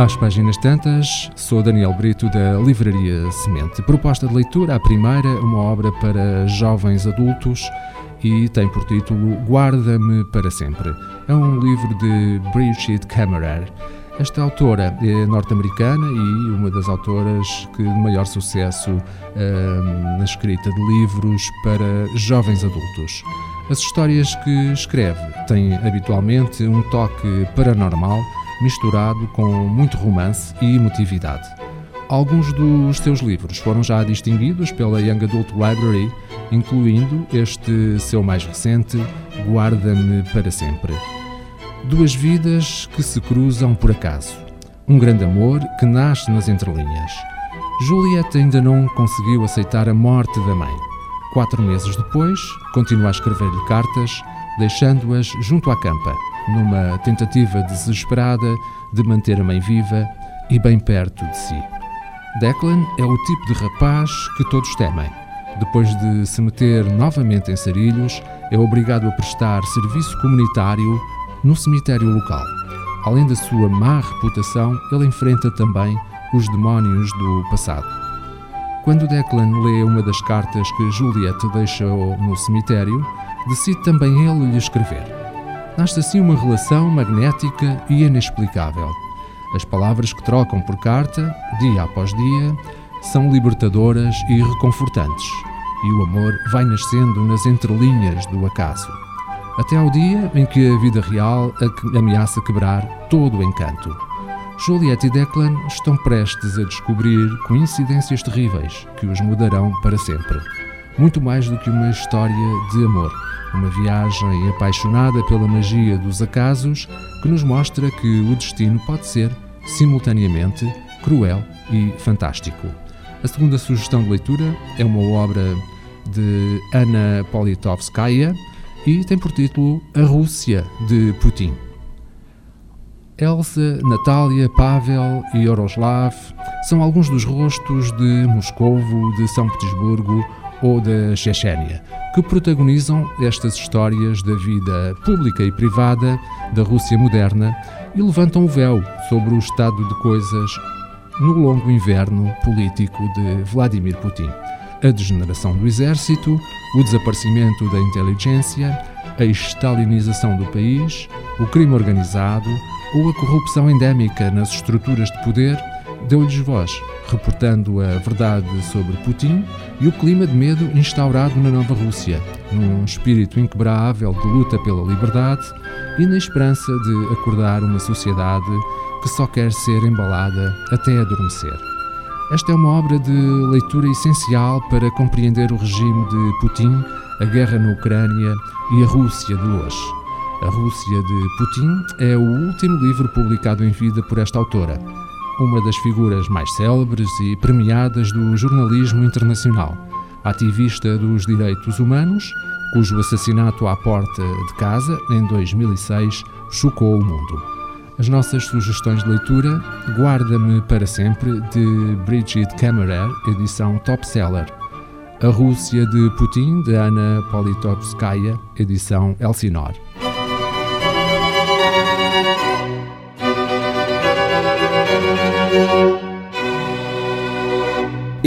Às páginas tantas, sou Daniel Brito da Livraria Semente. Proposta de leitura, a primeira, uma obra para jovens adultos e tem por título Guarda-me para Sempre. É um livro de Bridget Kammerer. Esta autora é norte-americana e uma das autoras que de maior sucesso uh, na escrita de livros para jovens adultos. As histórias que escreve têm habitualmente um toque paranormal misturado com muito romance e emotividade. Alguns dos seus livros foram já distinguidos pela Young Adult Library, incluindo este seu mais recente, Guarda-me para Sempre. Duas vidas que se cruzam por acaso. Um grande amor que nasce nas entrelinhas. Juliette ainda não conseguiu aceitar a morte da mãe. Quatro meses depois, continua a escrever-lhe cartas, deixando-as junto à campa numa tentativa desesperada de manter a mãe viva e bem perto de si. Declan é o tipo de rapaz que todos temem. Depois de se meter novamente em sarilhos, é obrigado a prestar serviço comunitário no cemitério local. Além da sua má reputação, ele enfrenta também os demónios do passado. Quando Declan lê uma das cartas que Juliette deixou no cemitério, decide também ele lhe escrever nasce assim uma relação magnética e inexplicável. As palavras que trocam por carta, dia após dia, são libertadoras e reconfortantes, e o amor vai nascendo nas entrelinhas do acaso, até ao dia em que a vida real ameaça quebrar todo o encanto. Juliette e Declan estão prestes a descobrir coincidências terríveis que os mudarão para sempre. Muito mais do que uma história de amor uma viagem apaixonada pela magia dos acasos que nos mostra que o destino pode ser, simultaneamente, cruel e fantástico. A segunda sugestão de leitura é uma obra de Anna Politovskaya e tem por título A Rússia de Putin. Elsa, Natália, Pavel e Oroslav são alguns dos rostos de Moscovo, de São Petersburgo ou da Chechênia, que protagonizam estas histórias da vida pública e privada da Rússia moderna e levantam o véu sobre o estado de coisas no longo inverno político de Vladimir Putin. A degeneração do exército, o desaparecimento da inteligência, a estalinização do país, o crime organizado ou a corrupção endémica nas estruturas de poder deu-lhes voz reportando a verdade sobre Putin e o clima de medo instaurado na Nova Rússia, num espírito inquebrável de luta pela liberdade e na esperança de acordar uma sociedade que só quer ser embalada até adormecer. Esta é uma obra de leitura essencial para compreender o regime de Putin, a guerra na Ucrânia e a Rússia de hoje. A Rússia de Putin é o último livro publicado em vida por esta autora uma das figuras mais célebres e premiadas do jornalismo internacional, ativista dos direitos humanos, cujo assassinato à porta de casa, em 2006, chocou o mundo. As nossas sugestões de leitura Guarda-me para Sempre, de Bridget Kammerer, edição top seller. A Rússia de Putin, de Ana Politovskaya, edição Elsinore.